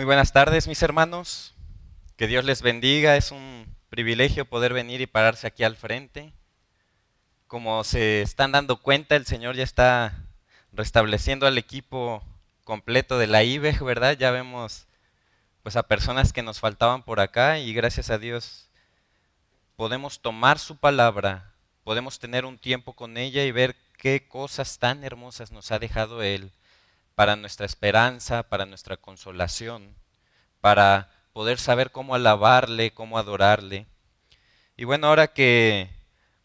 Muy buenas tardes, mis hermanos. Que Dios les bendiga. Es un privilegio poder venir y pararse aquí al frente. Como se están dando cuenta, el Señor ya está restableciendo al equipo completo de la IBEG, ¿verdad? Ya vemos pues a personas que nos faltaban por acá y gracias a Dios podemos tomar su palabra, podemos tener un tiempo con ella y ver qué cosas tan hermosas nos ha dejado Él para nuestra esperanza, para nuestra consolación, para poder saber cómo alabarle, cómo adorarle. Y bueno, ahora que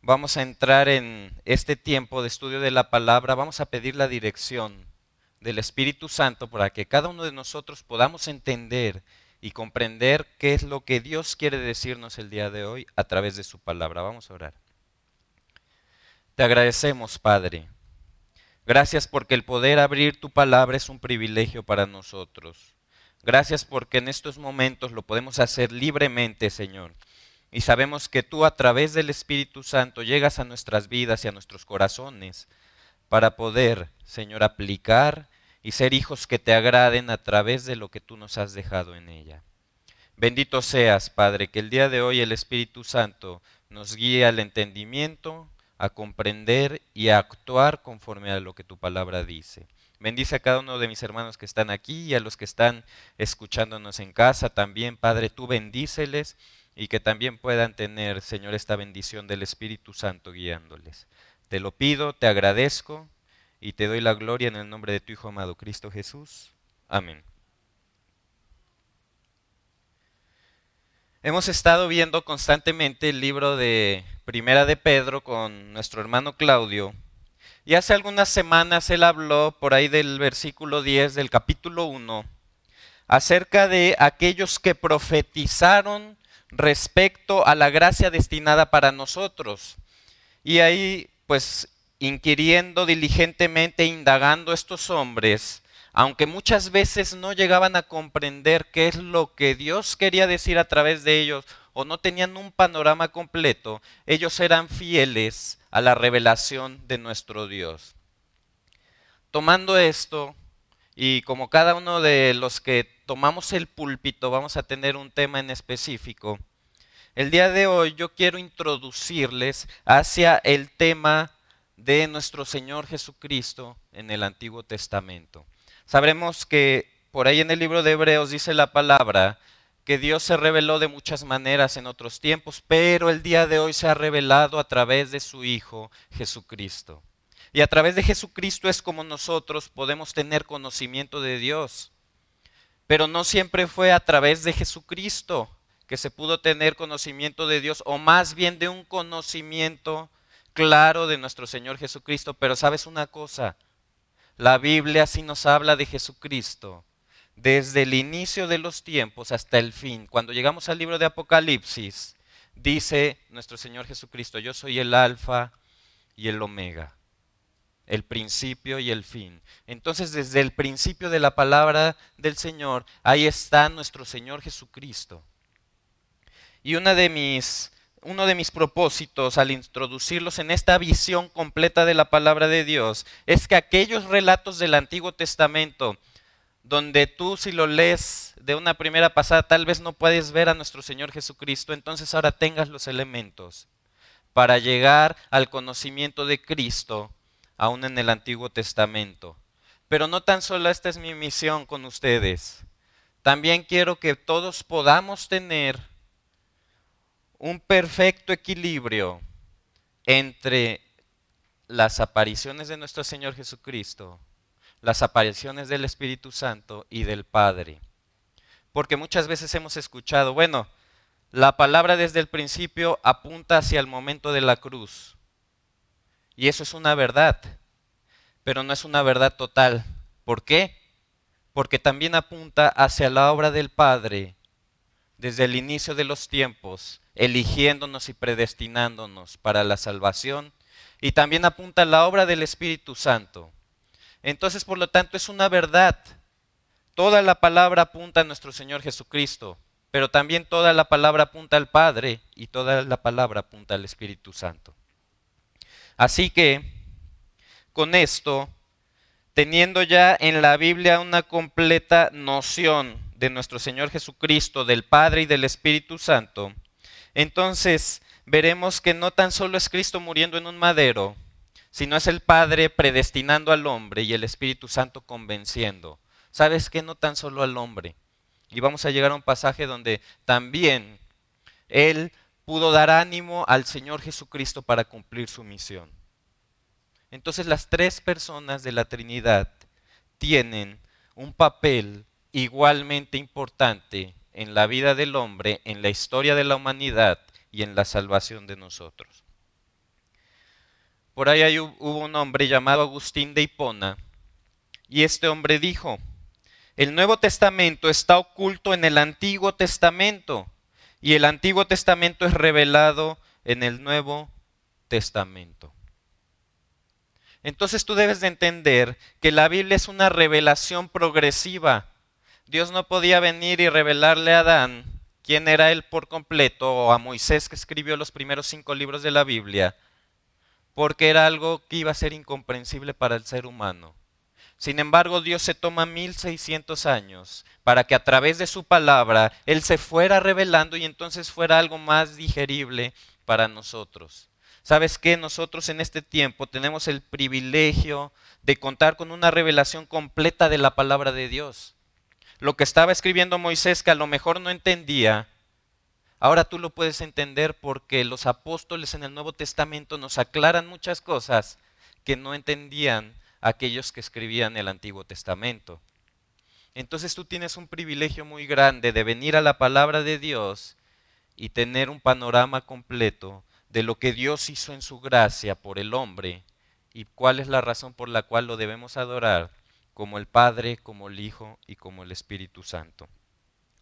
vamos a entrar en este tiempo de estudio de la palabra, vamos a pedir la dirección del Espíritu Santo para que cada uno de nosotros podamos entender y comprender qué es lo que Dios quiere decirnos el día de hoy a través de su palabra. Vamos a orar. Te agradecemos, Padre, Gracias porque el poder abrir tu palabra es un privilegio para nosotros. Gracias porque en estos momentos lo podemos hacer libremente, Señor. Y sabemos que tú a través del Espíritu Santo llegas a nuestras vidas y a nuestros corazones para poder, Señor, aplicar y ser hijos que te agraden a través de lo que tú nos has dejado en ella. Bendito seas, Padre, que el día de hoy el Espíritu Santo nos guíe al entendimiento, a comprender y a actuar conforme a lo que tu palabra dice. Bendice a cada uno de mis hermanos que están aquí y a los que están escuchándonos en casa también, Padre, tú bendíceles y que también puedan tener, Señor, esta bendición del Espíritu Santo guiándoles. Te lo pido, te agradezco y te doy la gloria en el nombre de tu Hijo amado Cristo Jesús. Amén. Hemos estado viendo constantemente el libro de Primera de Pedro con nuestro hermano Claudio. Y hace algunas semanas él habló por ahí del versículo 10 del capítulo 1 acerca de aquellos que profetizaron respecto a la gracia destinada para nosotros. Y ahí, pues, inquiriendo diligentemente, indagando estos hombres, aunque muchas veces no llegaban a comprender qué es lo que Dios quería decir a través de ellos o no tenían un panorama completo, ellos eran fieles a la revelación de nuestro Dios. Tomando esto, y como cada uno de los que tomamos el púlpito vamos a tener un tema en específico, el día de hoy yo quiero introducirles hacia el tema de nuestro Señor Jesucristo en el Antiguo Testamento. Sabremos que por ahí en el libro de Hebreos dice la palabra que Dios se reveló de muchas maneras en otros tiempos, pero el día de hoy se ha revelado a través de su Hijo Jesucristo. Y a través de Jesucristo es como nosotros podemos tener conocimiento de Dios. Pero no siempre fue a través de Jesucristo que se pudo tener conocimiento de Dios, o más bien de un conocimiento claro de nuestro Señor Jesucristo. Pero sabes una cosa, la Biblia sí nos habla de Jesucristo desde el inicio de los tiempos hasta el fin. Cuando llegamos al libro de Apocalipsis, dice nuestro Señor Jesucristo, yo soy el alfa y el omega, el principio y el fin. Entonces, desde el principio de la palabra del Señor, ahí está nuestro Señor Jesucristo. Y una de mis uno de mis propósitos al introducirlos en esta visión completa de la palabra de Dios es que aquellos relatos del Antiguo Testamento, donde tú si lo lees de una primera pasada tal vez no puedes ver a nuestro Señor Jesucristo, entonces ahora tengas los elementos para llegar al conocimiento de Cristo aún en el Antiguo Testamento. Pero no tan solo esta es mi misión con ustedes, también quiero que todos podamos tener un perfecto equilibrio entre las apariciones de nuestro Señor Jesucristo, las apariciones del Espíritu Santo y del Padre. Porque muchas veces hemos escuchado, bueno, la palabra desde el principio apunta hacia el momento de la cruz. Y eso es una verdad, pero no es una verdad total. ¿Por qué? Porque también apunta hacia la obra del Padre desde el inicio de los tiempos, eligiéndonos y predestinándonos para la salvación, y también apunta la obra del Espíritu Santo. Entonces, por lo tanto, es una verdad. Toda la palabra apunta a nuestro Señor Jesucristo, pero también toda la palabra apunta al Padre y toda la palabra apunta al Espíritu Santo. Así que, con esto, teniendo ya en la Biblia una completa noción de nuestro Señor Jesucristo, del Padre y del Espíritu Santo, entonces veremos que no tan solo es Cristo muriendo en un madero, sino es el Padre predestinando al hombre y el Espíritu Santo convenciendo. ¿Sabes qué? No tan solo al hombre. Y vamos a llegar a un pasaje donde también Él pudo dar ánimo al Señor Jesucristo para cumplir su misión. Entonces las tres personas de la Trinidad tienen un papel igualmente importante en la vida del hombre, en la historia de la humanidad y en la salvación de nosotros. Por ahí hubo un hombre llamado Agustín de Hipona y este hombre dijo, el Nuevo Testamento está oculto en el Antiguo Testamento y el Antiguo Testamento es revelado en el Nuevo Testamento. Entonces tú debes de entender que la Biblia es una revelación progresiva. Dios no podía venir y revelarle a Adán quién era él por completo o a Moisés que escribió los primeros cinco libros de la Biblia, porque era algo que iba a ser incomprensible para el ser humano. Sin embargo, Dios se toma 1600 años para que a través de su palabra Él se fuera revelando y entonces fuera algo más digerible para nosotros. ¿Sabes qué? Nosotros en este tiempo tenemos el privilegio de contar con una revelación completa de la palabra de Dios. Lo que estaba escribiendo Moisés que a lo mejor no entendía, ahora tú lo puedes entender porque los apóstoles en el Nuevo Testamento nos aclaran muchas cosas que no entendían aquellos que escribían el Antiguo Testamento. Entonces tú tienes un privilegio muy grande de venir a la palabra de Dios y tener un panorama completo de lo que Dios hizo en su gracia por el hombre y cuál es la razón por la cual lo debemos adorar como el Padre, como el Hijo y como el Espíritu Santo.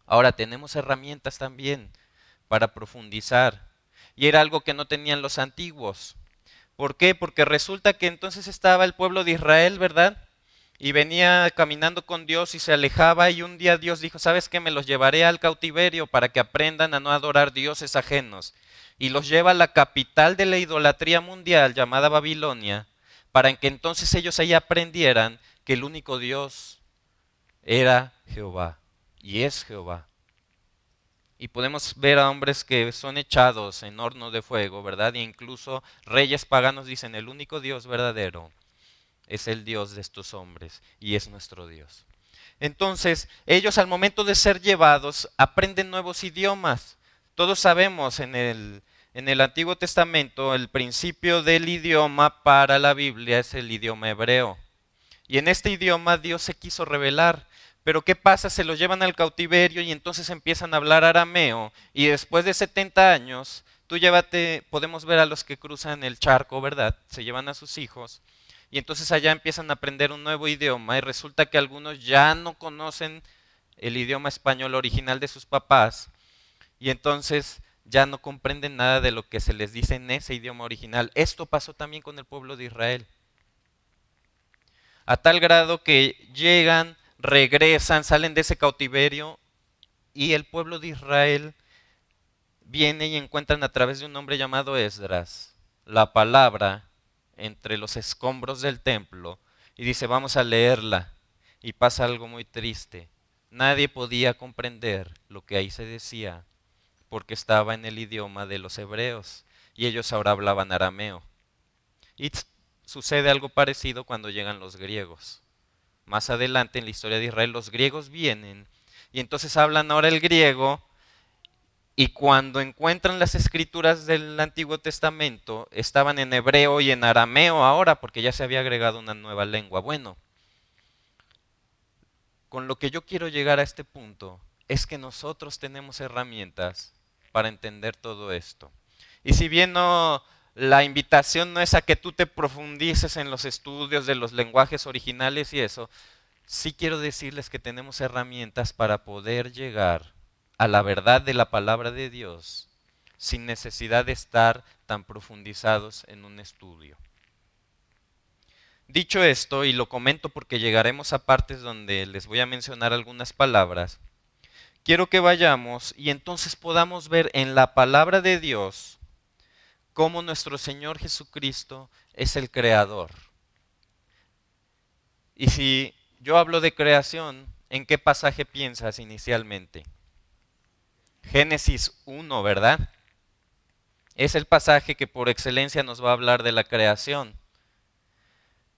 Ahora tenemos herramientas también para profundizar y era algo que no tenían los antiguos. ¿Por qué? Porque resulta que entonces estaba el pueblo de Israel, ¿verdad? Y venía caminando con Dios y se alejaba y un día Dios dijo, ¿sabes qué? Me los llevaré al cautiverio para que aprendan a no adorar dioses ajenos y los lleva a la capital de la idolatría mundial llamada Babilonia, para que entonces ellos ahí aprendieran que el único Dios era Jehová y es Jehová. Y podemos ver a hombres que son echados en horno de fuego, ¿verdad? E incluso reyes paganos dicen, el único Dios verdadero es el Dios de estos hombres y es nuestro Dios. Entonces, ellos al momento de ser llevados aprenden nuevos idiomas. Todos sabemos en el, en el Antiguo Testamento el principio del idioma para la Biblia es el idioma hebreo. Y en este idioma Dios se quiso revelar. Pero ¿qué pasa? Se los llevan al cautiverio y entonces empiezan a hablar arameo. Y después de 70 años, tú llévate, podemos ver a los que cruzan el charco, ¿verdad? Se llevan a sus hijos. Y entonces allá empiezan a aprender un nuevo idioma y resulta que algunos ya no conocen el idioma español original de sus papás y entonces ya no comprenden nada de lo que se les dice en ese idioma original. Esto pasó también con el pueblo de Israel. A tal grado que llegan, regresan, salen de ese cautiverio y el pueblo de Israel viene y encuentran a través de un hombre llamado Esdras la palabra entre los escombros del templo y dice, vamos a leerla. Y pasa algo muy triste. Nadie podía comprender lo que ahí se decía porque estaba en el idioma de los hebreos y ellos ahora hablaban arameo. Sucede algo parecido cuando llegan los griegos. Más adelante en la historia de Israel los griegos vienen y entonces hablan ahora el griego y cuando encuentran las escrituras del Antiguo Testamento estaban en hebreo y en arameo ahora porque ya se había agregado una nueva lengua. Bueno, con lo que yo quiero llegar a este punto es que nosotros tenemos herramientas para entender todo esto. Y si bien no, la invitación no es a que tú te profundices en los estudios de los lenguajes originales y eso, sí quiero decirles que tenemos herramientas para poder llegar a la verdad de la palabra de Dios sin necesidad de estar tan profundizados en un estudio. Dicho esto, y lo comento porque llegaremos a partes donde les voy a mencionar algunas palabras, quiero que vayamos y entonces podamos ver en la palabra de Dios cómo nuestro Señor Jesucristo es el creador. Y si yo hablo de creación, ¿en qué pasaje piensas inicialmente? Génesis 1, ¿verdad? Es el pasaje que por excelencia nos va a hablar de la creación.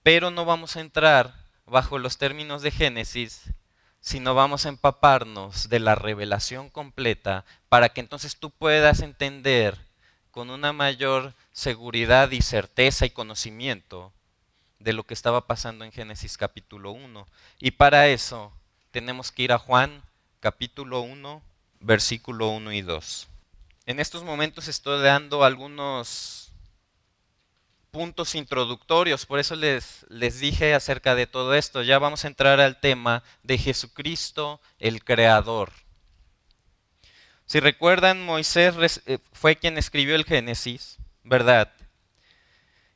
Pero no vamos a entrar bajo los términos de Génesis, sino vamos a empaparnos de la revelación completa para que entonces tú puedas entender con una mayor seguridad y certeza y conocimiento de lo que estaba pasando en Génesis capítulo 1. Y para eso tenemos que ir a Juan capítulo 1, versículo 1 y 2. En estos momentos estoy dando algunos puntos introductorios, por eso les, les dije acerca de todo esto. Ya vamos a entrar al tema de Jesucristo, el Creador. Si recuerdan, Moisés eh, fue quien escribió el Génesis, ¿verdad?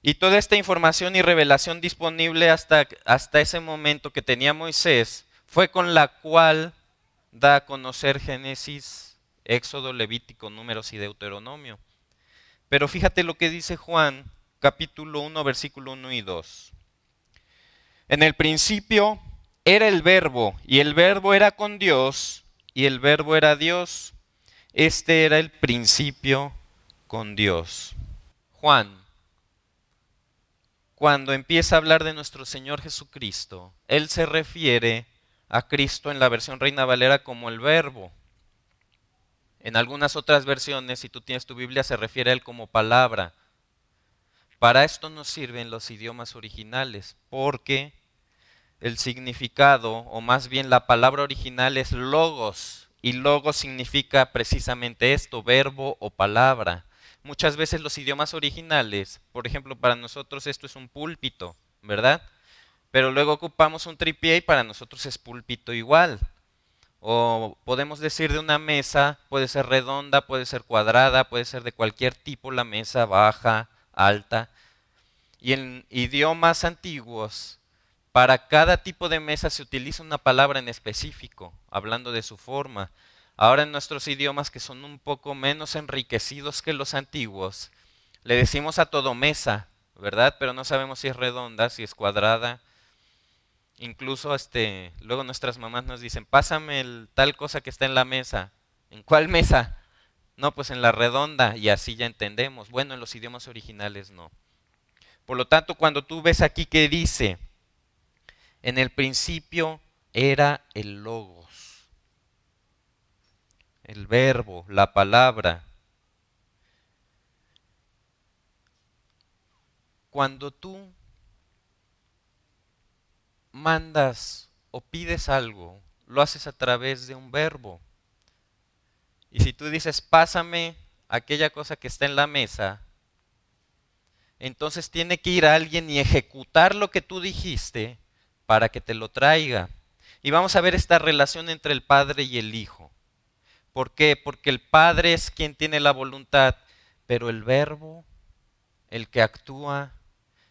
Y toda esta información y revelación disponible hasta, hasta ese momento que tenía Moisés fue con la cual da a conocer Génesis, Éxodo, Levítico, Números y Deuteronomio. Pero fíjate lo que dice Juan, capítulo 1, versículo 1 y 2. En el principio era el verbo, y el verbo era con Dios, y el verbo era Dios. Este era el principio con Dios. Juan, cuando empieza a hablar de nuestro Señor Jesucristo, Él se refiere a Cristo en la versión Reina Valera como el verbo. En algunas otras versiones, si tú tienes tu Biblia, se refiere a Él como palabra. Para esto nos sirven los idiomas originales, porque el significado, o más bien la palabra original es logos, y logos significa precisamente esto, verbo o palabra. Muchas veces los idiomas originales, por ejemplo, para nosotros esto es un púlpito, ¿verdad? Pero luego ocupamos un tripié y para nosotros es púlpito igual. O podemos decir de una mesa, puede ser redonda, puede ser cuadrada, puede ser de cualquier tipo la mesa, baja, alta. Y en idiomas antiguos, para cada tipo de mesa se utiliza una palabra en específico, hablando de su forma. Ahora en nuestros idiomas que son un poco menos enriquecidos que los antiguos, le decimos a todo mesa, ¿verdad? Pero no sabemos si es redonda, si es cuadrada, Incluso este, luego nuestras mamás nos dicen, pásame tal cosa que está en la mesa. ¿En cuál mesa? No, pues en la redonda y así ya entendemos. Bueno, en los idiomas originales no. Por lo tanto, cuando tú ves aquí que dice, en el principio era el logos, el verbo, la palabra. Cuando tú mandas o pides algo, lo haces a través de un verbo. Y si tú dices, pásame aquella cosa que está en la mesa, entonces tiene que ir alguien y ejecutar lo que tú dijiste para que te lo traiga. Y vamos a ver esta relación entre el Padre y el Hijo. ¿Por qué? Porque el Padre es quien tiene la voluntad, pero el verbo, el que actúa,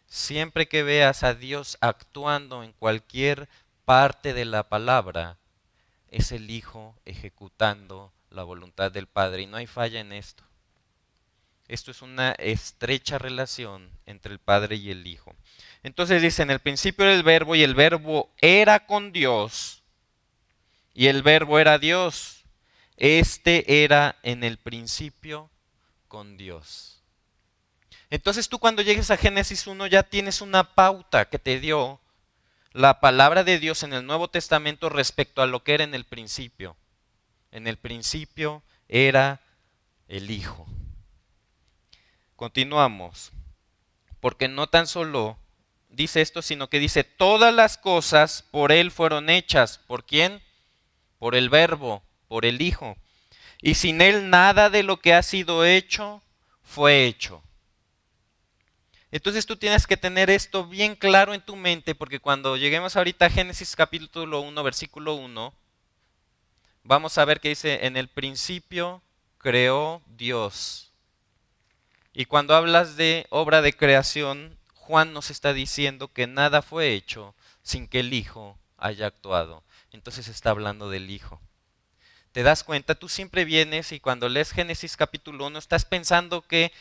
Siempre que veas a Dios actuando en cualquier parte de la palabra, es el Hijo ejecutando la voluntad del Padre. Y no hay falla en esto. Esto es una estrecha relación entre el Padre y el Hijo. Entonces dice, en el principio era el verbo y el verbo era con Dios y el verbo era Dios. Este era en el principio con Dios. Entonces tú cuando llegues a Génesis 1 ya tienes una pauta que te dio la palabra de Dios en el Nuevo Testamento respecto a lo que era en el principio. En el principio era el Hijo. Continuamos. Porque no tan solo dice esto, sino que dice, todas las cosas por Él fueron hechas. ¿Por quién? Por el Verbo, por el Hijo. Y sin Él nada de lo que ha sido hecho fue hecho. Entonces tú tienes que tener esto bien claro en tu mente, porque cuando lleguemos ahorita a Génesis capítulo 1, versículo 1, vamos a ver que dice, en el principio creó Dios. Y cuando hablas de obra de creación, Juan nos está diciendo que nada fue hecho sin que el Hijo haya actuado. Entonces está hablando del Hijo. ¿Te das cuenta? Tú siempre vienes y cuando lees Génesis capítulo 1 estás pensando que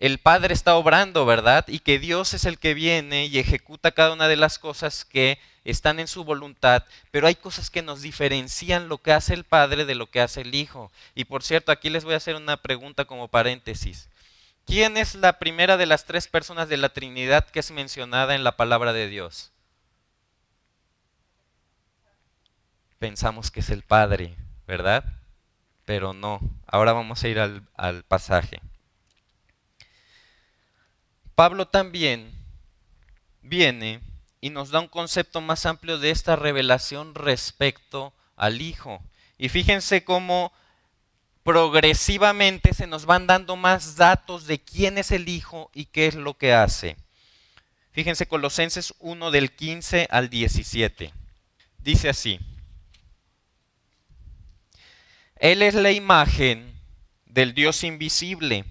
el Padre está obrando, ¿verdad? Y que Dios es el que viene y ejecuta cada una de las cosas que están en su voluntad, pero hay cosas que nos diferencian lo que hace el Padre de lo que hace el Hijo. Y por cierto, aquí les voy a hacer una pregunta como paréntesis. ¿Quién es la primera de las tres personas de la Trinidad que es mencionada en la palabra de Dios? Pensamos que es el Padre, ¿verdad? Pero no. Ahora vamos a ir al, al pasaje. Pablo también viene y nos da un concepto más amplio de esta revelación respecto al Hijo. Y fíjense cómo progresivamente se nos van dando más datos de quién es el Hijo y qué es lo que hace. Fíjense Colosenses 1 del 15 al 17. Dice así. Él es la imagen del Dios invisible,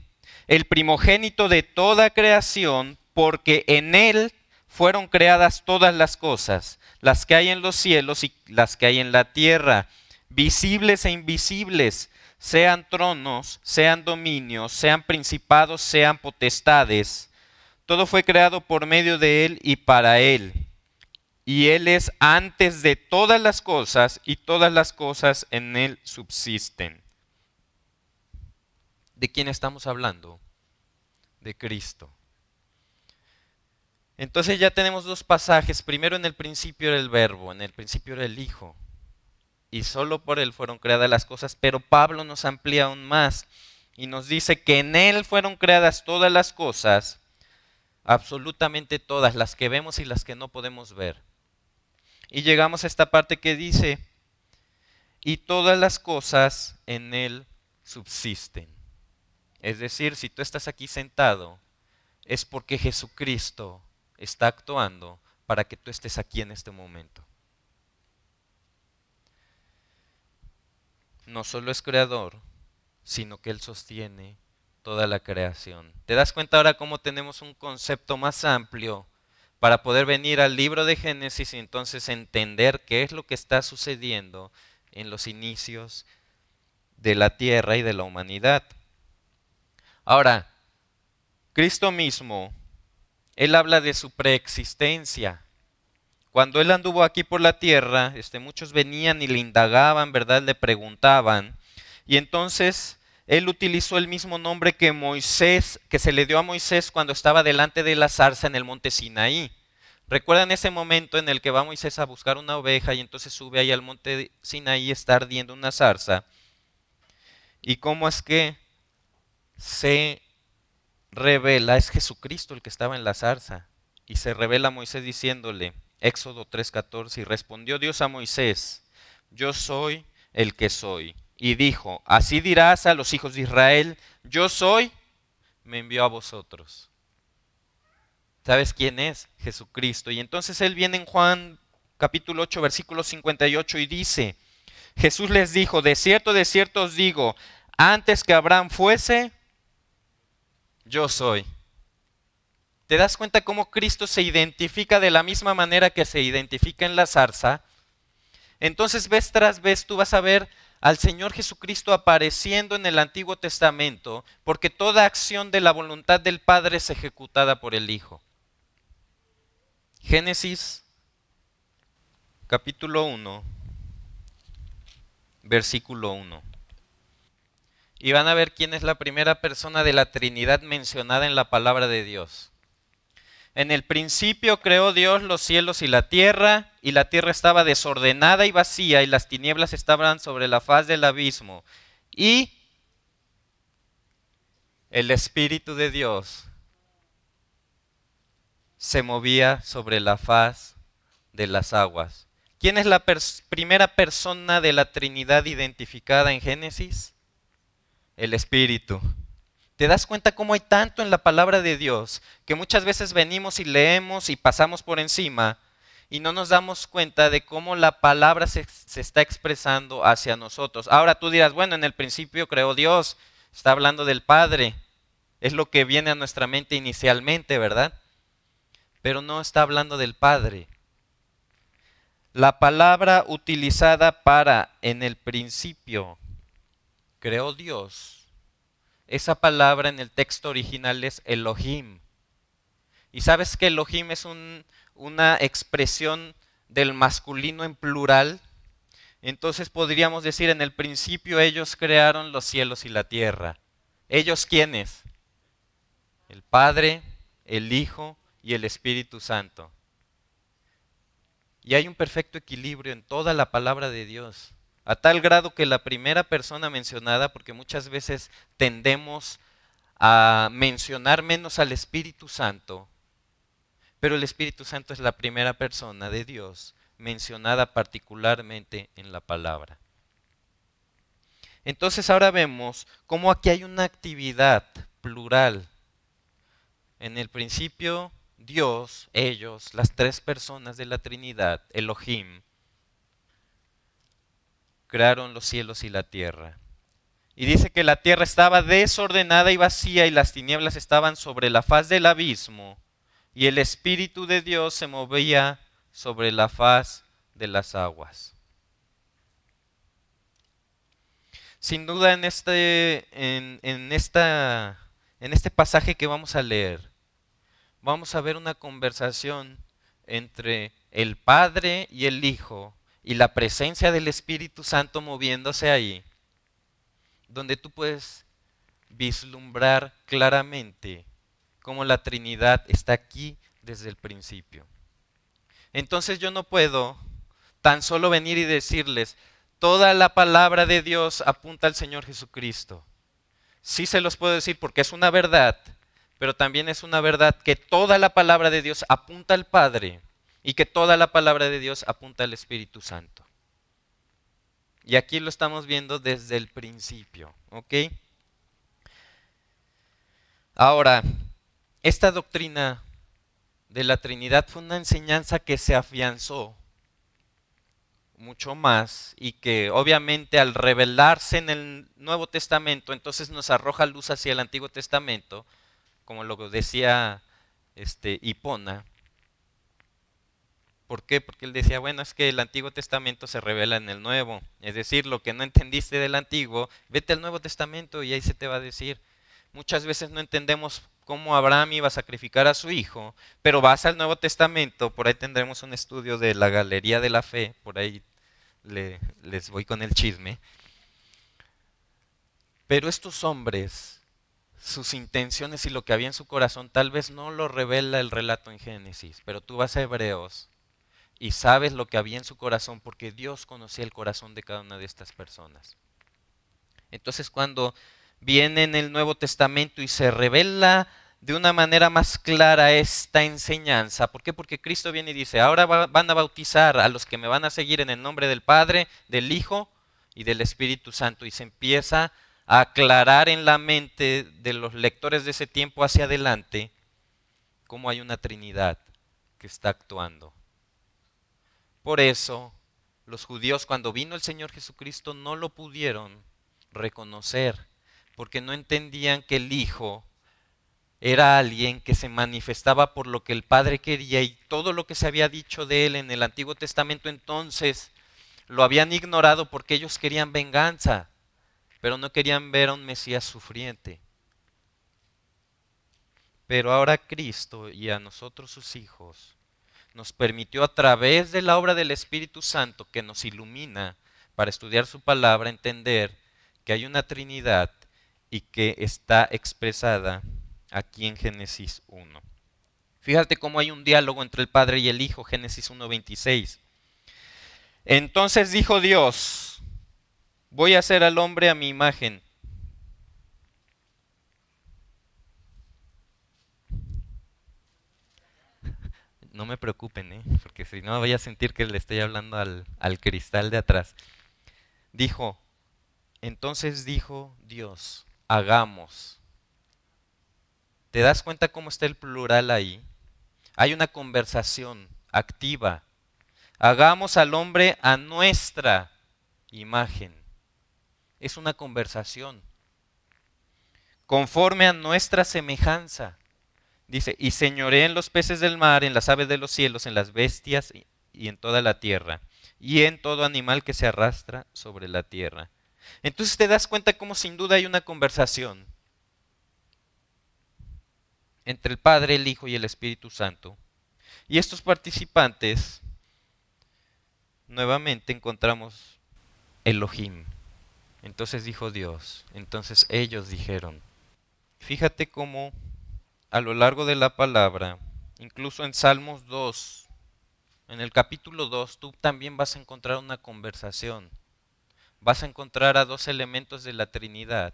el primogénito de toda creación, porque en Él fueron creadas todas las cosas, las que hay en los cielos y las que hay en la tierra, visibles e invisibles sean tronos, sean dominios, sean principados, sean potestades. Todo fue creado por medio de Él y para Él. Y Él es antes de todas las cosas y todas las cosas en Él subsisten. ¿De quién estamos hablando? De Cristo. Entonces ya tenemos dos pasajes. Primero en el principio era el verbo, en el principio era el Hijo y solo por Él fueron creadas las cosas, pero Pablo nos amplía aún más y nos dice que en Él fueron creadas todas las cosas, absolutamente todas, las que vemos y las que no podemos ver. Y llegamos a esta parte que dice, y todas las cosas en Él subsisten. Es decir, si tú estás aquí sentado, es porque Jesucristo está actuando para que tú estés aquí en este momento. No solo es creador, sino que Él sostiene toda la creación. ¿Te das cuenta ahora cómo tenemos un concepto más amplio para poder venir al libro de Génesis y entonces entender qué es lo que está sucediendo en los inicios de la tierra y de la humanidad? Ahora, Cristo mismo, Él habla de su preexistencia. Cuando él anduvo aquí por la tierra, este, muchos venían y le indagaban, ¿verdad? Le preguntaban. Y entonces él utilizó el mismo nombre que Moisés, que se le dio a Moisés cuando estaba delante de la zarza en el monte Sinaí. ¿Recuerdan ese momento en el que va Moisés a buscar una oveja y entonces sube ahí al monte Sinaí y está ardiendo una zarza? ¿Y cómo es que se revela? Es Jesucristo el que estaba en la zarza. Y se revela a Moisés diciéndole, Éxodo 3:14, y respondió Dios a Moisés, yo soy el que soy. Y dijo, así dirás a los hijos de Israel, yo soy, me envió a vosotros. ¿Sabes quién es? Jesucristo. Y entonces él viene en Juan capítulo 8, versículo 58 y dice, Jesús les dijo, de cierto, de cierto os digo, antes que Abraham fuese, yo soy. ¿Te das cuenta cómo Cristo se identifica de la misma manera que se identifica en la zarza? Entonces vez tras vez tú vas a ver al Señor Jesucristo apareciendo en el Antiguo Testamento, porque toda acción de la voluntad del Padre es ejecutada por el Hijo. Génesis capítulo 1, versículo 1. Y van a ver quién es la primera persona de la Trinidad mencionada en la palabra de Dios. En el principio creó Dios los cielos y la tierra, y la tierra estaba desordenada y vacía, y las tinieblas estaban sobre la faz del abismo. Y el Espíritu de Dios se movía sobre la faz de las aguas. ¿Quién es la primera persona de la Trinidad identificada en Génesis? El Espíritu. ¿Te das cuenta cómo hay tanto en la palabra de Dios que muchas veces venimos y leemos y pasamos por encima y no nos damos cuenta de cómo la palabra se, está expresando hacia nosotros? Ahora tú dirás, bueno, en el principio creó Dios, está hablando del Padre, es lo que viene a nuestra mente inicialmente, ¿verdad? Pero no está hablando del Padre. La palabra utilizada para en el principio creó Dios esa palabra en el texto original es Elohim. Y sabes que Elohim es una expresión del masculino en plural, entonces podríamos decir en el principio ellos crearon los cielos y la tierra. ¿Ellos quiénes? El Padre, el Hijo y el Espíritu Santo. Y hay un perfecto equilibrio en toda la palabra de Dios, a tal grado que la primera persona mencionada, porque muchas veces tendemos a mencionar menos al Espíritu Santo, pero el Espíritu Santo es la primera persona de Dios mencionada particularmente en la palabra. Entonces ahora vemos cómo aquí hay una actividad plural. En el principio Dios, ellos, las tres personas de la Trinidad, Elohim, crearon los cielos y la tierra. Y dice que la tierra estaba desordenada y vacía y las tinieblas estaban sobre la faz del abismo y el Espíritu de Dios se movía sobre la faz de las aguas. Sin duda en este, en, esta, en este pasaje que vamos a leer, vamos a ver una conversación entre el Padre y el Hijo y la presencia del Espíritu Santo moviéndose ahí, donde tú puedes vislumbrar claramente cómo la Trinidad está aquí desde el principio. Entonces yo no puedo tan solo venir y decirles, toda la palabra de Dios apunta al Señor Jesucristo. Sí se los puedo decir porque es una verdad, pero también es una verdad que toda la palabra de Dios apunta al Padre y que toda la palabra de Dios apunta al Espíritu Santo. Y aquí lo estamos viendo desde el principio, ¿ok? Ahora, esta doctrina de la Trinidad fue una enseñanza que se afianzó mucho más y que obviamente al revelarse en el Nuevo Testamento, entonces nos arroja luz hacia el Antiguo Testamento, como lo decía este, Hipona. ¿Por qué? Porque él decía, bueno, es que el Antiguo Testamento se revela en el Nuevo. Es decir, lo que no entendiste del Antiguo, vete al Nuevo Testamento y ahí se te va a decir. Muchas veces no entendemos cómo Abraham iba a sacrificar a su hijo, pero vas al Nuevo Testamento, por ahí tendremos un estudio de la Galería de la Fe, por ahí les voy con el chisme. Pero estos hombres, sus intenciones y lo que había en su corazón, tal vez no lo revela el relato en Génesis, pero tú vas a Hebreos y sabes lo que había en su corazón porque Dios conocía el corazón de cada una de estas personas. Entonces cuando viene en el Nuevo Testamento y se revela de una manera más clara esta enseñanza. ¿Por qué? Porque Cristo viene y dice, ahora van a bautizar a los que me van a seguir en el nombre del Padre, del Hijo y del Espíritu Santo. Y se empieza a aclarar en la mente de los lectores de ese tiempo hacia adelante cómo hay una Trinidad que está actuando. Por eso, los judíos cuando vino el Señor Jesucristo no lo pudieron reconocer, porque no entendían que el Hijo era alguien que se manifestaba por lo que el Padre quería y todo lo que se había dicho de él en el Antiguo Testamento entonces lo habían ignorado porque ellos querían venganza, pero no querían ver a un Mesías sufriente. Pero ahora Cristo y a nosotros sus hijos nos permitió a través de la obra del Espíritu Santo que nos ilumina para estudiar su palabra entender que hay una Trinidad y que está expresada aquí en Génesis 1. Fíjate cómo hay un diálogo entre el Padre y el Hijo, Génesis 1.26. Entonces dijo Dios, voy a hacer al hombre a mi imagen. No me preocupen, ¿eh? porque si no voy a sentir que le estoy hablando al, al cristal de atrás. Dijo, entonces dijo Dios, hagamos ¿Te das cuenta cómo está el plural ahí? Hay una conversación activa. Hagamos al hombre a nuestra imagen. Es una conversación. Conforme a nuestra semejanza. Dice, y señoré en los peces del mar, en las aves de los cielos, en las bestias y en toda la tierra, y en todo animal que se arrastra sobre la tierra. Entonces te das cuenta cómo sin duda hay una conversación entre el Padre, el Hijo y el Espíritu Santo. Y estos participantes nuevamente encontramos Elohim. Entonces dijo Dios. Entonces ellos dijeron. Fíjate cómo a lo largo de la palabra, incluso en Salmos 2, en el capítulo 2, tú también vas a encontrar una conversación. Vas a encontrar a dos elementos de la Trinidad,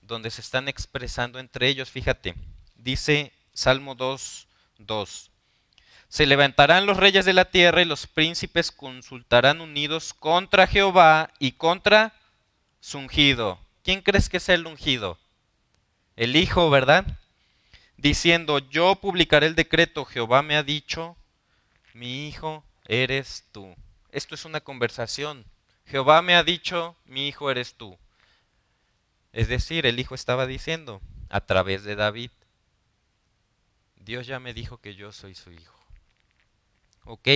donde se están expresando entre ellos. Fíjate, dice Salmo 2, 2. Se levantarán los reyes de la tierra y los príncipes consultarán unidos contra Jehová y contra su ungido. ¿Quién crees que es el ungido? El Hijo, ¿verdad? Diciendo, yo publicaré el decreto, Jehová me ha dicho, mi Hijo eres tú. Esto es una conversación. Jehová me ha dicho, mi Hijo eres tú. Es decir, el Hijo estaba diciendo, a través de David, Dios ya me dijo que yo soy su Hijo. ¿Ok?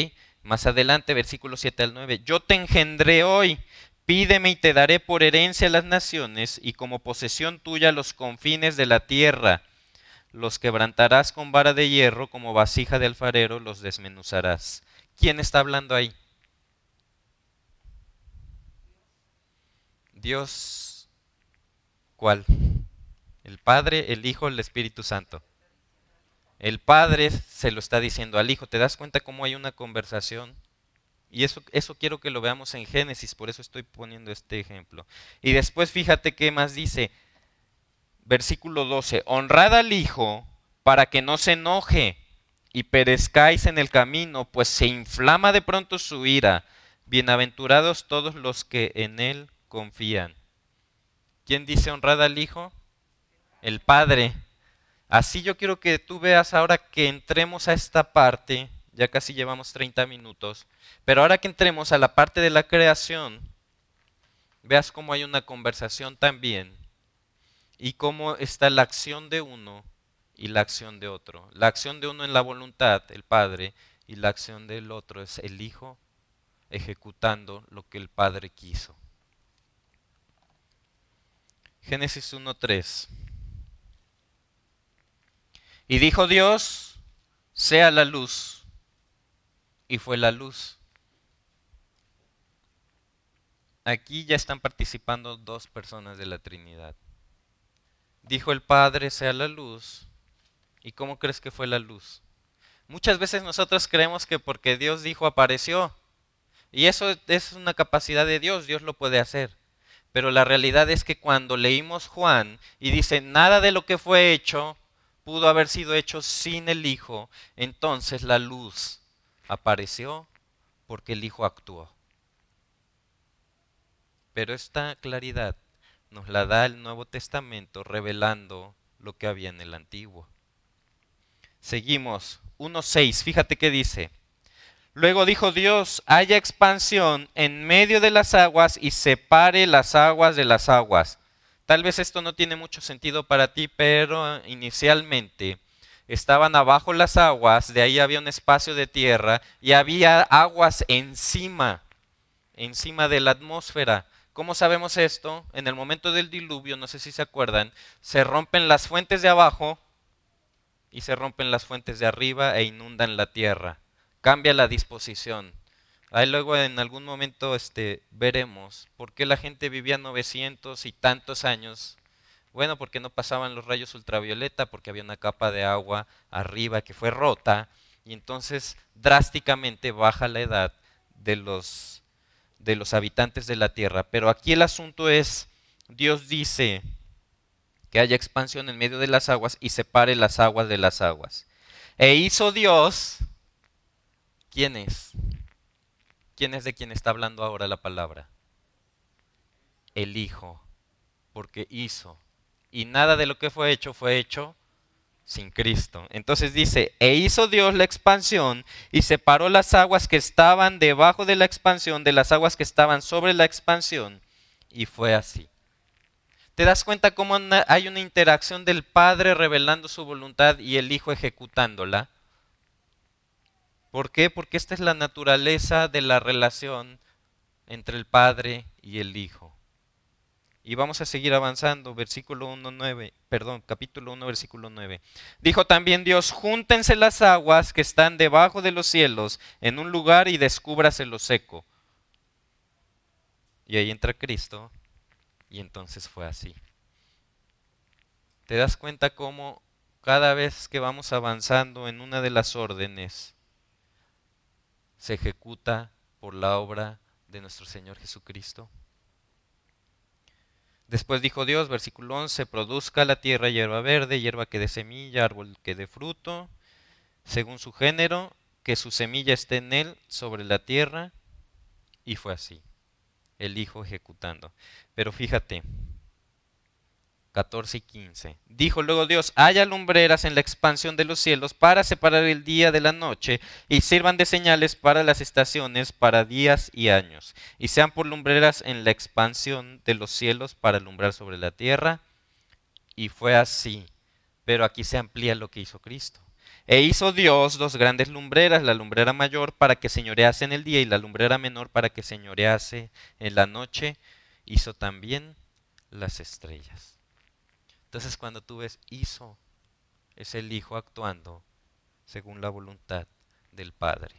Más adelante, versículo 7 al 9. Yo te engendré hoy, pídeme y te daré por herencia las naciones y como posesión tuya los confines de la tierra. Los quebrantarás con vara de hierro, como vasija de alfarero los desmenuzarás. ¿Quién está hablando ahí? Dios, ¿cuál? El Padre, el Hijo, el Espíritu Santo. El padre se lo está diciendo al hijo. ¿Te das cuenta cómo hay una conversación? Y eso, eso quiero que lo veamos en Génesis, por eso estoy poniendo este ejemplo. Y después fíjate qué más dice. Versículo 12. Honrad al hijo para que no se enoje y perezcáis en el camino, pues se inflama de pronto su ira. Bienaventurados todos los que en él confían. ¿Quién dice honrad al hijo? El padre. Así yo quiero que tú veas ahora que entremos a esta parte, ya casi llevamos 30 minutos, pero ahora que entremos a la parte de la creación, veas cómo hay una conversación también y cómo está la acción de uno y la acción de otro. La acción de uno en la voluntad, el Padre, y la acción del otro es el Hijo ejecutando lo que el Padre quiso. Génesis 1.3 y dijo Dios, sea la luz. Y fue la luz. Aquí ya están participando dos personas de la Trinidad. Dijo el Padre, sea la luz. ¿Y cómo crees que fue la luz? Muchas veces nosotros creemos que porque Dios dijo apareció. Y eso es una capacidad de Dios, Dios lo puede hacer. Pero la realidad es que cuando leímos Juan y dice, nada de lo que fue hecho pudo haber sido hecho sin el Hijo, entonces la luz apareció porque el Hijo actuó. Pero esta claridad nos la da el Nuevo Testamento revelando lo que había en el Antiguo. Seguimos. 1.6, fíjate qué dice. Luego dijo Dios, haya expansión en medio de las aguas y separe las aguas de las aguas. Tal vez esto no tiene mucho sentido para ti, pero inicialmente estaban abajo las aguas, de ahí había un espacio de tierra y había aguas encima, encima de la atmósfera. ¿Cómo sabemos esto? En el momento del diluvio, no sé si se acuerdan, se rompen las fuentes de abajo y se rompen las fuentes de arriba e inundan la tierra. Cambia la disposición. Ahí luego en algún momento este, veremos por qué la gente vivía 900 y tantos años. Bueno, porque no pasaban los rayos ultravioleta, porque había una capa de agua arriba que fue rota y entonces drásticamente baja la edad de los, de los habitantes de la tierra. Pero aquí el asunto es, Dios dice que haya expansión en medio de las aguas y separe las aguas de las aguas. E hizo Dios, ¿quién es? ¿Quién es de quien está hablando ahora la palabra? El Hijo, porque hizo. Y nada de lo que fue hecho fue hecho sin Cristo. Entonces dice, e hizo Dios la expansión y separó las aguas que estaban debajo de la expansión de las aguas que estaban sobre la expansión. Y fue así. ¿Te das cuenta cómo hay una interacción del Padre revelando su voluntad y el Hijo ejecutándola? ¿Por qué? Porque esta es la naturaleza de la relación entre el Padre y el Hijo. Y vamos a seguir avanzando, versículo 1, 9, perdón, capítulo 1, versículo 9. Dijo también Dios, júntense las aguas que están debajo de los cielos en un lugar y descúbrase lo seco. y ahí entra Cristo y entonces fue así. ¿Te das cuenta cómo cada vez que vamos avanzando en una de las órdenes se ejecuta por la obra de nuestro Señor Jesucristo? Después dijo Dios, versículo 11, produzca la tierra hierba verde, hierba que dé semilla, árbol que dé fruto, según su género, que su semilla esté en él sobre la tierra. Y fue así, el Hijo ejecutando. Pero fíjate, 14 y 15. Dijo luego Dios, haya lumbreras en la expansión de los cielos para separar el día de la noche y sirvan de señales para las estaciones, para días y años, y sean por lumbreras en la expansión de los cielos para alumbrar sobre la tierra. Y fue así, pero aquí se amplía lo que hizo Cristo. E hizo Dios dos grandes lumbreras, la lumbrera mayor para que señorease en el día y la lumbrera menor para que señorease en la noche. Hizo también las estrellas. Entonces cuando tú ves hizo, es el Hijo actuando según la voluntad del Padre.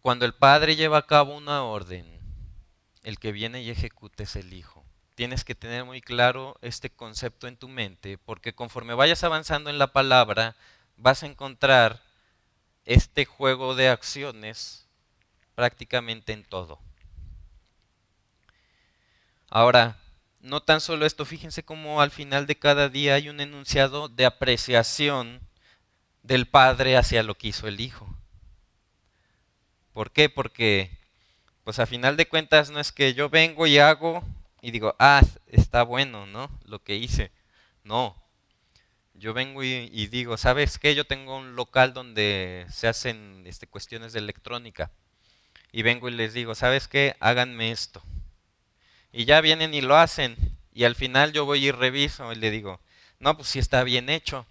Cuando el Padre lleva a cabo una orden, el que viene y ejecuta es el Hijo. Tienes que tener muy claro este concepto en tu mente, porque conforme vayas avanzando en la palabra, vas a encontrar este juego de acciones prácticamente en todo. Ahora, no tan solo esto, fíjense cómo al final de cada día hay un enunciado de apreciación del Padre hacia lo que hizo el Hijo. ¿Por qué? Porque, pues a final de cuentas no es que yo vengo y hago y digo, ah, está bueno, ¿no? Lo que hice. No. Yo vengo y, digo, ¿sabes qué? Yo tengo un local donde se hacen este, cuestiones de electrónica. Y vengo y les digo, ¿sabes qué? Háganme esto y ya vienen y lo hacen. Y al final yo voy y reviso y le digo, no, pues sí está bien hecho.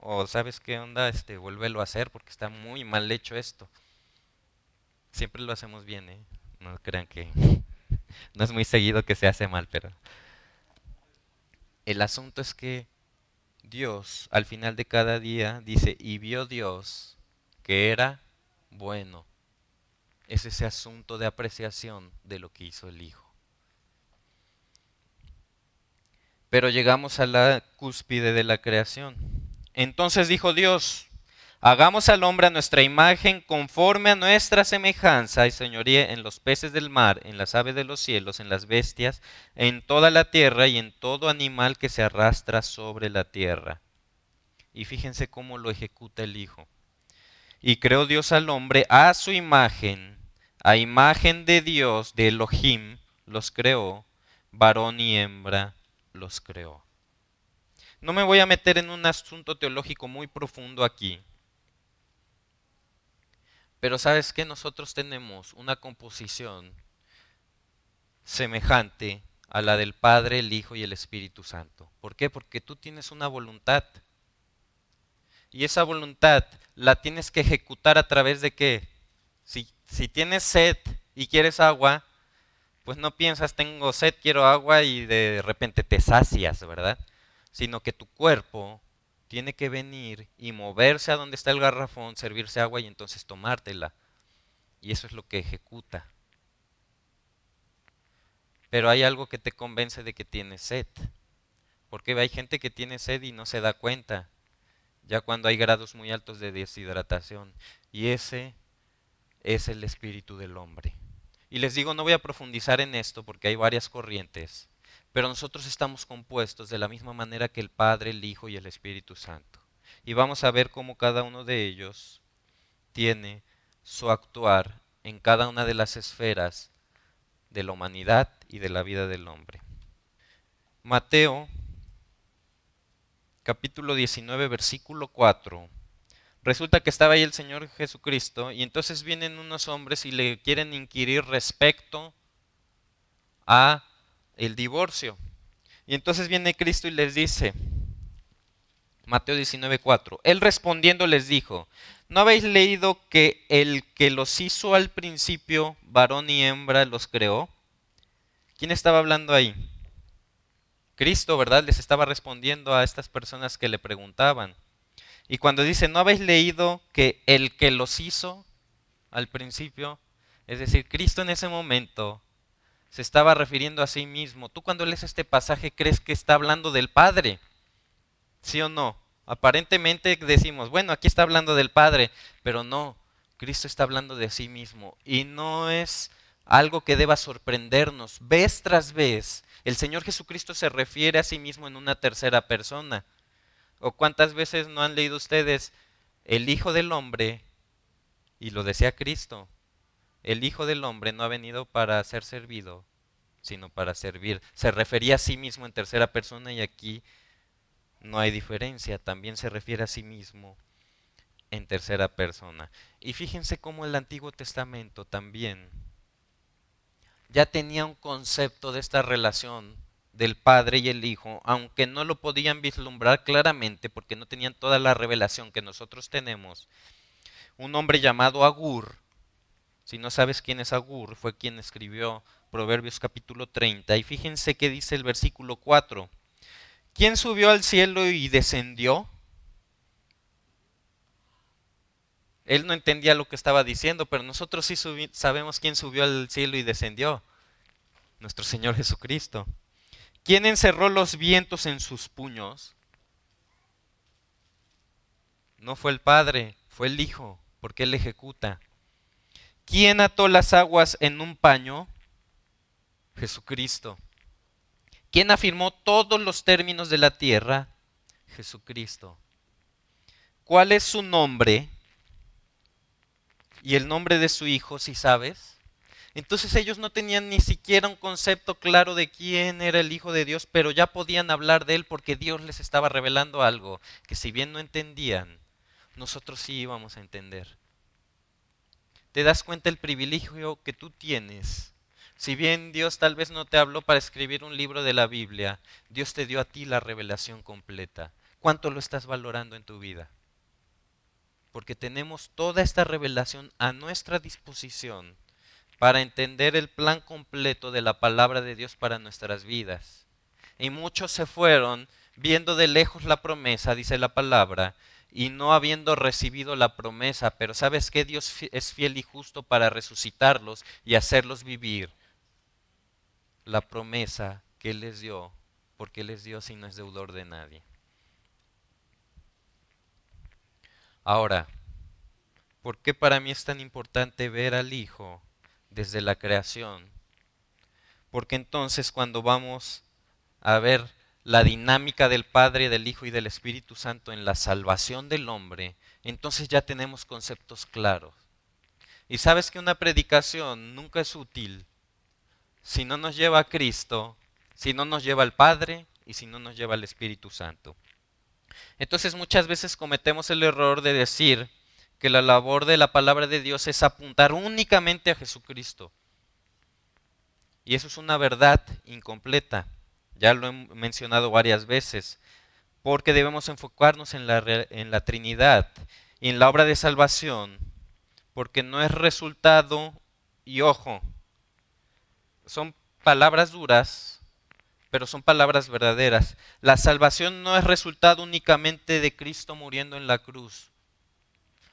O sabes qué onda, este, vuélvelo a hacer porque está muy mal hecho esto. Siempre lo hacemos bien, ¿eh? No crean que no es muy seguido que se hace mal, pero el asunto es que Dios al final de cada día dice, y vio Dios que era bueno. Es ese asunto de apreciación de lo que hizo el Hijo. Pero llegamos a la cúspide de la creación. Entonces dijo Dios, hagamos al hombre a nuestra imagen conforme a nuestra semejanza y señoría en los peces del mar, en las aves de los cielos, en las bestias, en toda la tierra y en todo animal que se arrastra sobre la tierra. Y fíjense cómo lo ejecuta el Hijo. Y creó Dios al hombre a su imagen, a imagen de Dios, de Elohim, los creó, varón y hembra los creó. No me voy a meter en un asunto teológico muy profundo aquí. Pero sabes que nosotros tenemos una composición semejante a la del Padre, el Hijo y el Espíritu Santo. ¿Por qué? Porque tú tienes una voluntad. Y esa voluntad la tienes que ejecutar a través de qué? Si, si tienes sed y quieres agua, pues no piensas tengo sed, quiero agua y de repente te sacias, ¿verdad? Sino que tu cuerpo tiene que venir y moverse a donde está el garrafón, servirse agua y entonces tomártela. Y eso es lo que ejecuta. Pero hay algo que te convence de que tienes sed. Porque hay gente que tiene sed y no se da cuenta, ya cuando hay grados muy altos de deshidratación. Y ese es el espíritu del hombre. Y les digo, no voy a profundizar en esto porque hay varias corrientes, pero nosotros estamos compuestos de la misma manera que el Padre, el Hijo y el Espíritu Santo. Y vamos a ver cómo cada uno de ellos tiene su actuar en cada una de las esferas de la humanidad y de la vida del hombre. Mateo capítulo 19 versículo 4 Resulta que estaba ahí el Señor Jesucristo y entonces vienen unos hombres y le quieren inquirir respecto a el divorcio. Y entonces viene Cristo y les dice, Mateo 19:4, Él respondiendo les dijo, ¿no habéis leído que el que los hizo al principio, varón y hembra, los creó? ¿Quién estaba hablando ahí? Cristo, ¿verdad? Les estaba respondiendo a estas personas que le preguntaban. Y cuando dice, ¿no habéis leído que el que los hizo al principio, Es decir, Cristo en ese momento se estaba refiriendo a sí mismo. Tú cuando lees este pasaje crees que está hablando del Padre. ¿Sí o no? Aparentemente decimos, bueno, aquí está hablando del Padre, pero no, Cristo está hablando de sí mismo. Y no es algo que deba sorprendernos. Vez tras vez, el Señor Jesucristo se refiere a sí mismo en una tercera persona. ¿O cuántas veces no han leído ustedes el Hijo del Hombre? Y lo decía Cristo, el Hijo del Hombre no ha venido para ser servido, sino para servir. Se refería a sí mismo en tercera persona y aquí no hay diferencia, también se refiere a sí mismo en tercera persona. Y fíjense cómo el Antiguo Testamento también ya tenía un concepto de esta relación del Padre y el Hijo, aunque no lo podían vislumbrar claramente porque no tenían toda la revelación que nosotros tenemos. Un hombre llamado Agur, si no sabes quién es Agur, fue quien escribió Proverbios capítulo 30, y fíjense qué dice el versículo 4. ¿Quién subió al cielo y descendió? Él no entendía lo que estaba diciendo, pero nosotros sí sabemos quién subió al cielo y descendió. Nuestro Señor Jesucristo. ¿Quién encerró los vientos en sus puños? No fue el Padre, fue el Hijo, porque Él ejecuta. ¿Quién ató las aguas en un paño? Jesucristo. ¿Quién afirmó todos los términos de la tierra? Jesucristo. ¿Cuál es su nombre? Y el nombre de su hijo, si sabes. Entonces ellos no tenían ni siquiera un concepto claro de quién era el Hijo de Dios, pero ya podían hablar de él porque Dios les estaba revelando algo que si bien no entendían, nosotros sí íbamos a entender. ¿Te das cuenta el privilegio que tú tienes si bien Dios tal vez no te habló para escribir un libro de la Biblia, Dios te dio a ti la revelación completa. ¿Cuánto lo estás valorando en tu vida? Porque tenemos toda esta revelación a nuestra disposición para entender el plan completo de la palabra de Dios para nuestras vidas. Y muchos se fueron viendo de lejos la promesa, dice la palabra, y no habiendo recibido la promesa, pero sabes que Dios es fiel y justo para resucitarlos y hacerlos vivir la promesa que Él les dio, porque Él les dio si no es deudor de nadie. Ahora, ¿por qué para mí es tan importante ver al Hijo desde la creación? Porque entonces cuando vamos a ver la dinámica del Padre, del Hijo y del Espíritu Santo en la salvación del hombre, entonces ya tenemos conceptos claros. Y sabes que una predicación nunca es útil si no nos lleva a Cristo, si no nos lleva al Padre y si no nos lleva al Espíritu Santo. Entonces muchas veces cometemos el error de decir que la labor de la palabra de Dios es apuntar únicamente a Jesucristo. Y eso es una verdad incompleta. Ya lo he mencionado varias veces. Porque debemos enfocarnos en la, en la Trinidad y en la obra de salvación. Porque no es resultado, y ojo, son palabras duras, pero son palabras verdaderas. La salvación no es resultado únicamente de Cristo muriendo en la cruz.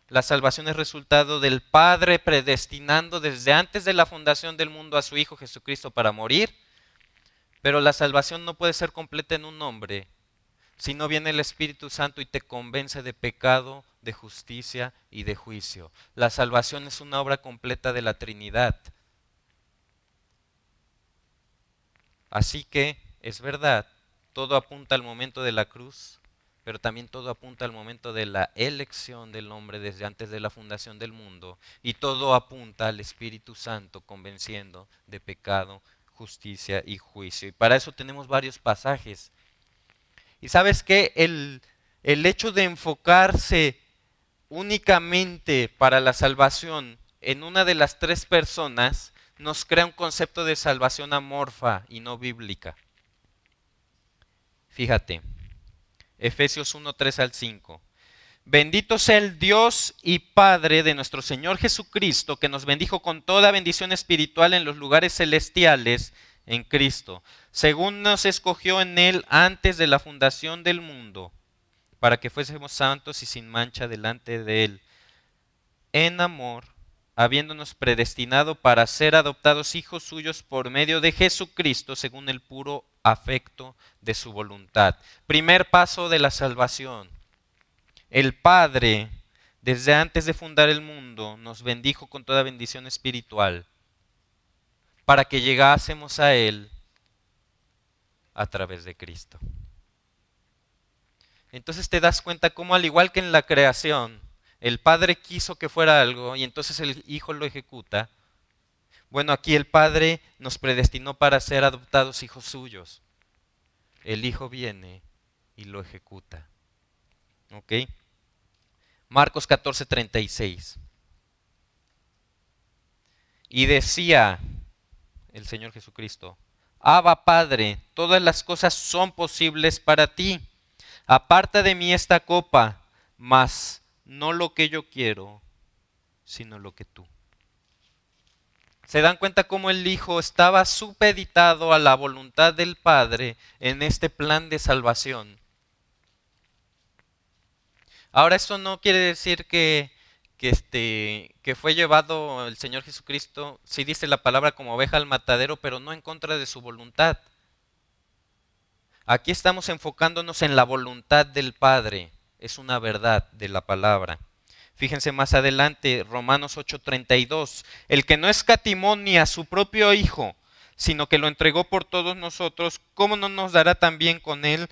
La salvación es resultado del Padre predestinando desde antes de la fundación del mundo a su Hijo Jesucristo para morir. Pero la salvación no puede ser completa en un hombre, si no viene el Espíritu Santo y te convence de pecado, de justicia y de juicio. La salvación es una obra completa de la Trinidad. Así que es verdad, todo apunta al momento de la cruz, pero también todo apunta al momento de la elección del hombre desde antes de la fundación del mundo, y todo apunta al Espíritu Santo convenciendo de pecado, justicia y juicio. Y para eso tenemos varios pasajes. Y sabes que el, el hecho de enfocarse únicamente para la salvación en una de las tres personas nos crea un concepto de salvación amorfa y no bíblica. Fíjate, Efesios 1, 3 al 5. Bendito sea el Dios y Padre de nuestro Señor Jesucristo, que nos bendijo con toda bendición espiritual en los lugares celestiales en Cristo, según nos escogió en Él antes de la fundación del mundo, para que fuésemos santos y sin mancha delante de Él, en amor habiéndonos predestinado para ser adoptados hijos suyos por medio de Jesucristo según el puro afecto de su voluntad. Primer paso de la salvación. El Padre, desde antes de fundar el mundo, nos bendijo con toda bendición espiritual para que llegásemos a Él a través de Cristo. Entonces te das cuenta cómo al igual que en la creación, el Padre quiso que fuera algo y entonces el Hijo lo ejecuta. Bueno, aquí el Padre nos predestinó para ser adoptados hijos suyos. El Hijo viene y lo ejecuta. ¿Ok? Marcos 14, 36. Y decía el Señor Jesucristo, Abba Padre, todas las cosas son posibles para ti. Aparta de mí esta copa, mas no lo que yo quiero, sino lo que tú. ¿Se dan cuenta cómo el Hijo estaba supeditado a la voluntad del Padre en este plan de salvación? Ahora esto no quiere decir que, que, este, que fue llevado el Señor Jesucristo, sí dice la palabra como oveja al matadero, pero no en contra de su voluntad. Aquí estamos enfocándonos en la voluntad del Padre es una verdad de la palabra. Fíjense más adelante, Romanos 8:32, el que no escatimó ni a su propio Hijo, sino que lo entregó por todos nosotros, ¿cómo no nos dará también con él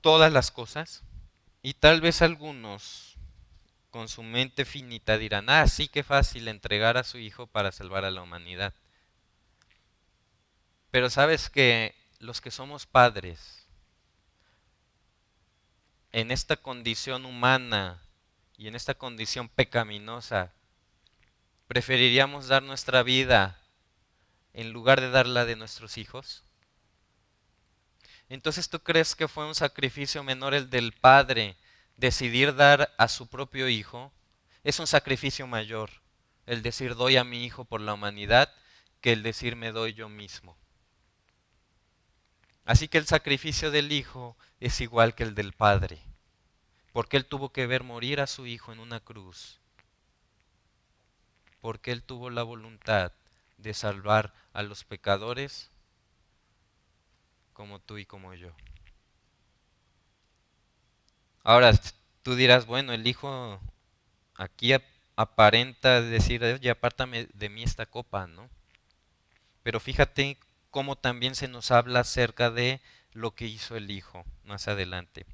todas las cosas? Y tal vez algunos con su mente finita dirán, ah, sí que fácil entregar a su Hijo para salvar a la humanidad. Pero sabes que los que somos padres, en esta condición humana y en esta condición pecaminosa, preferiríamos dar nuestra vida en lugar de dar la de nuestros hijos? Entonces tú crees que fue un sacrificio menor el del padre decidir dar a su propio hijo? Es un sacrificio mayor el decir doy a mi hijo por la humanidad que el decir me doy yo mismo. Así que el sacrificio del hijo es igual que el del padre porque Él tuvo que ver morir a su Hijo en una cruz, porque Él tuvo la voluntad de salvar a los pecadores como tú y como yo. Ahora, tú dirás, bueno, el Hijo aquí aparenta decir, ya apártame de mí esta copa, ¿no? Pero fíjate cómo también se nos habla acerca de lo que hizo el Hijo más adelante.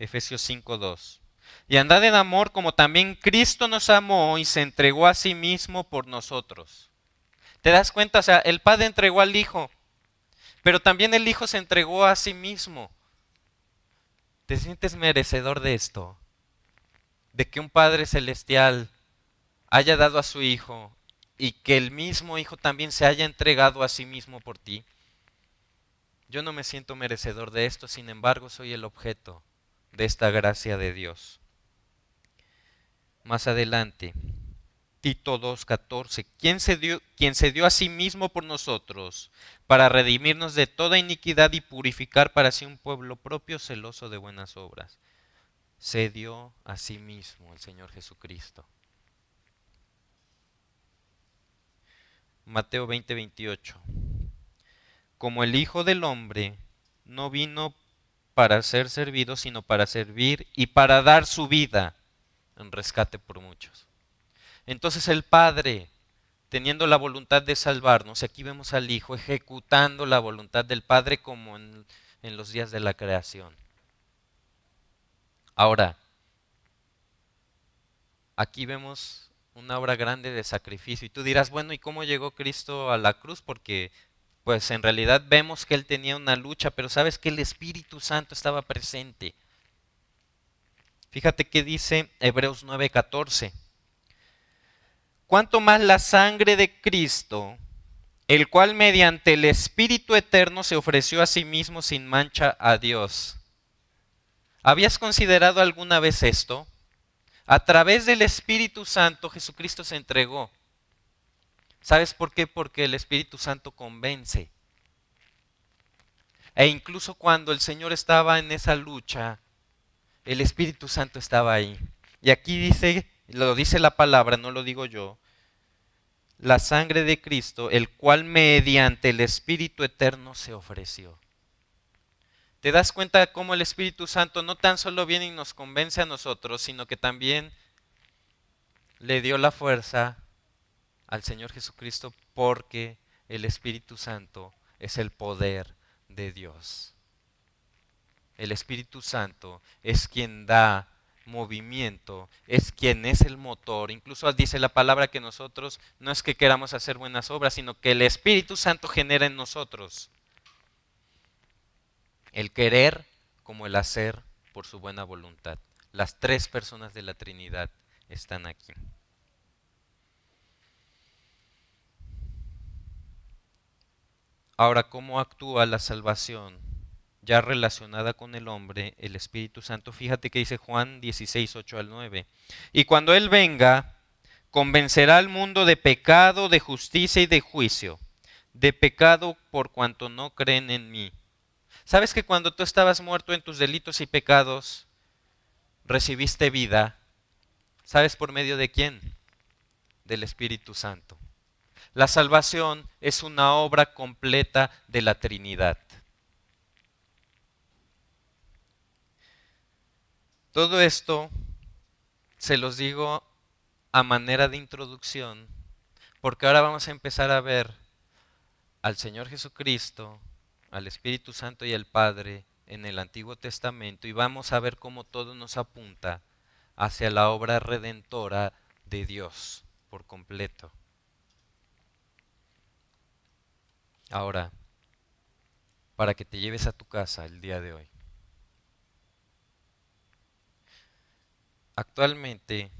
Efesios 5:2. Y andad en amor como también Cristo nos amó y se entregó a sí mismo por nosotros. ¿Te das cuenta? O sea, el Padre entregó al Hijo, pero también el Hijo se entregó a sí mismo. ¿Te sientes merecedor de esto? De que un Padre celestial haya dado a su Hijo y que el mismo Hijo también se haya entregado a sí mismo por ti. Yo no me siento merecedor de esto, sin embargo soy el objeto de esta gracia de Dios. Más adelante, Tito 2.14, ¿quién se, dio, quien se dio a sí mismo por nosotros para redimirnos de toda iniquidad y purificar para sí un pueblo propio celoso de buenas obras. Se dio a sí mismo el Señor Jesucristo. Mateo 20:28. Como el Hijo del Hombre no vino para ser servido, sino para servir y para dar su vida en rescate por muchos. Entonces el Padre, teniendo la voluntad de salvarnos, aquí vemos al Hijo ejecutando la voluntad del Padre como en, los días de la creación. Ahora, aquí vemos una obra grande de sacrificio. Y tú dirás, bueno, ¿y cómo llegó Cristo a la cruz? Porque pues en realidad vemos que él tenía una lucha, pero sabes que el Espíritu Santo estaba presente. Fíjate que dice Hebreos 9:14. Cuanto más la sangre de Cristo, el cual mediante el Espíritu Eterno se ofreció a sí mismo sin mancha a Dios. ¿Habías considerado alguna vez esto? A través del Espíritu Santo Jesucristo se entregó. ¿Sabes por qué? Porque el Espíritu Santo convence. E incluso cuando el Señor estaba en esa lucha, el Espíritu Santo estaba ahí. Y aquí dice lo dice la palabra, no lo digo yo, la sangre de Cristo, el cual mediante el Espíritu Eterno se ofreció. ¿Te das cuenta cómo el Espíritu Santo no tan solo viene y nos convence a nosotros, sino que también le dio la fuerza al Señor Jesucristo porque el Espíritu Santo es el poder de Dios. El Espíritu Santo es quien da movimiento, es quien es el motor. Incluso dice la palabra que nosotros no es que queramos hacer buenas obras, sino que el Espíritu Santo genera en nosotros el querer como el hacer por su buena voluntad. Las tres personas de la Trinidad están aquí. Ahora, ¿cómo actúa la salvación ya relacionada con el hombre, el Espíritu Santo? Fíjate que dice Juan 16, 8 al 9. Y cuando Él venga, convencerá al mundo de pecado, de justicia y de juicio. De pecado por cuanto no creen en mí. ¿Sabes que cuando tú estabas muerto en tus delitos y pecados, recibiste vida? ¿Sabes por medio de quién? Del Espíritu Santo. La salvación es una obra completa de la Trinidad. Todo esto se los digo a manera de introducción, porque ahora vamos a empezar a ver al Señor Jesucristo, al Espíritu Santo y al Padre en el Antiguo Testamento y vamos a ver cómo todo nos apunta hacia la obra redentora de Dios por completo. Ahora, para que te lleves a tu casa el día de hoy. Actualmente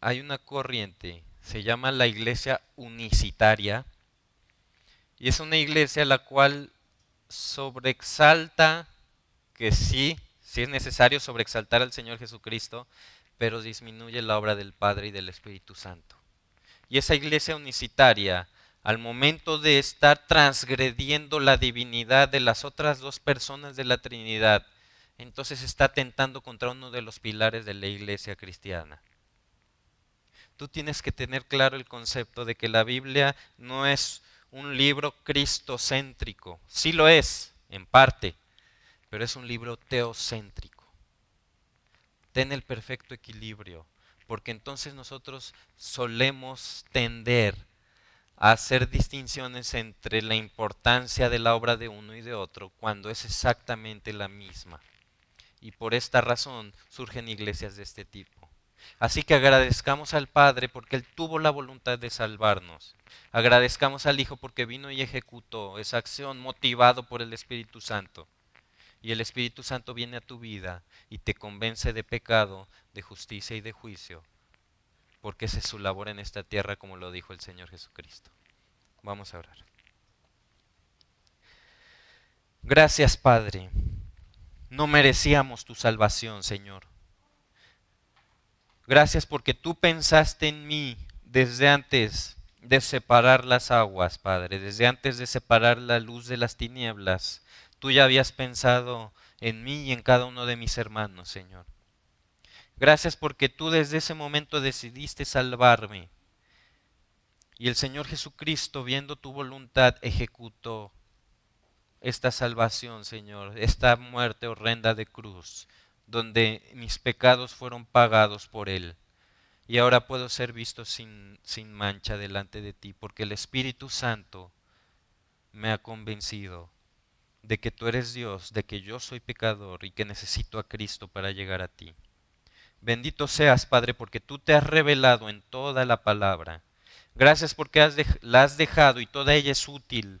hay una corriente, se llama la iglesia unicitaria, y es una iglesia la cual sobreexalta que sí, sí es necesario sobreexaltar al Señor Jesucristo, pero disminuye la obra del Padre y del Espíritu Santo. Y esa iglesia unicitaria al momento de estar transgrediendo la divinidad de las otras dos personas de la Trinidad, entonces está atentando contra uno de los pilares de la iglesia cristiana. Tú tienes que tener claro el concepto de que la Biblia no es un libro cristocéntrico. Sí lo es, en parte, pero es un libro teocéntrico. Ten el perfecto equilibrio, porque entonces nosotros solemos tender hacer distinciones entre la importancia de la obra de uno y de otro cuando es exactamente la misma. Y por esta razón surgen iglesias de este tipo. Así que agradezcamos al Padre porque Él tuvo la voluntad de salvarnos. Agradezcamos al Hijo porque vino y ejecutó esa acción motivado por el Espíritu Santo. Y el Espíritu Santo viene a tu vida y te convence de pecado, de justicia y de juicio porque esa es su labor en esta tierra, como lo dijo el Señor Jesucristo. Vamos a orar. Gracias, Padre. No merecíamos tu salvación, Señor. Gracias porque tú pensaste en mí desde antes de separar las aguas, Padre, desde antes de separar la luz de las tinieblas. Tú ya habías pensado en mí y en cada uno de mis hermanos, Señor. Gracias porque tú desde ese momento decidiste salvarme. Y el Señor Jesucristo, viendo tu voluntad, ejecutó esta salvación, Señor, esta muerte horrenda de cruz, donde mis pecados fueron pagados por Él. Y ahora puedo ser visto sin, sin mancha delante de ti, porque el Espíritu Santo me ha convencido de que tú eres Dios, de que yo soy pecador y que necesito a Cristo para llegar a ti. Bendito seas, Padre, porque tú te has revelado en toda la palabra. Gracias porque la has dejado y toda ella es útil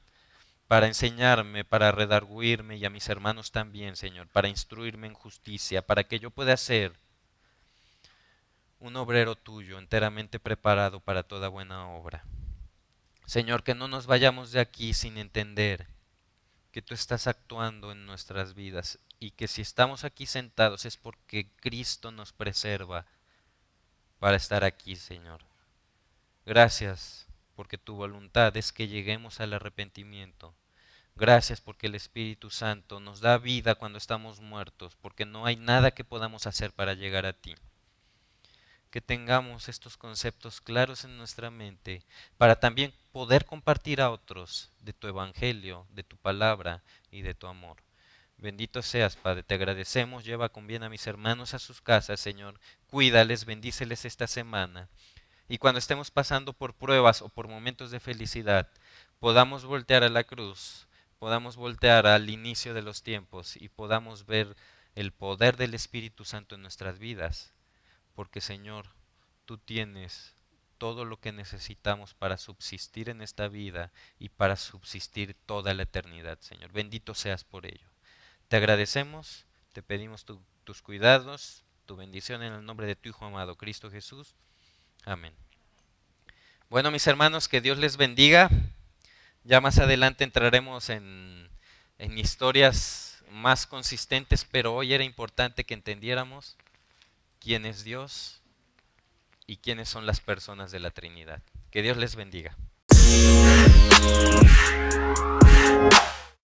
para enseñarme, para redarguirme y a mis hermanos también, Señor, para instruirme en justicia, para que yo pueda ser un obrero tuyo enteramente preparado para toda buena obra. Señor, que no nos vayamos de aquí sin entender que tú estás actuando en nuestras vidas y que si estamos aquí sentados es porque Cristo nos preserva para estar aquí, Señor. Gracias porque tu voluntad es que lleguemos al arrepentimiento. Gracias porque el Espíritu Santo nos da vida cuando estamos muertos, porque no hay nada que podamos hacer para llegar a ti. que tengamos estos conceptos claros en nuestra mente para también poder compartir a otros de tu evangelio, de tu palabra y de tu amor. Bendito seas, Padre, te agradecemos, lleva con bien a mis hermanos a sus casas, Señor, cuídales, bendíceles esta semana. Y cuando estemos pasando por pruebas o por momentos de felicidad, podamos voltear a la cruz, podamos voltear al inicio de los tiempos y podamos ver el poder del Espíritu Santo en nuestras vidas porque Señor, tú tienes todo lo que necesitamos para subsistir en esta vida y para subsistir toda la eternidad, Señor. Bendito seas por ello. Te agradecemos, te pedimos tus cuidados, tu bendición en el nombre de tu Hijo amado, Cristo Jesús. Amén. Bueno, mis hermanos, que Dios les bendiga. Ya más adelante entraremos en, en historias más consistentes, pero hoy era importante que entendiéramos quién es Dios y quiénes son las personas de la Trinidad. Que Dios les bendiga.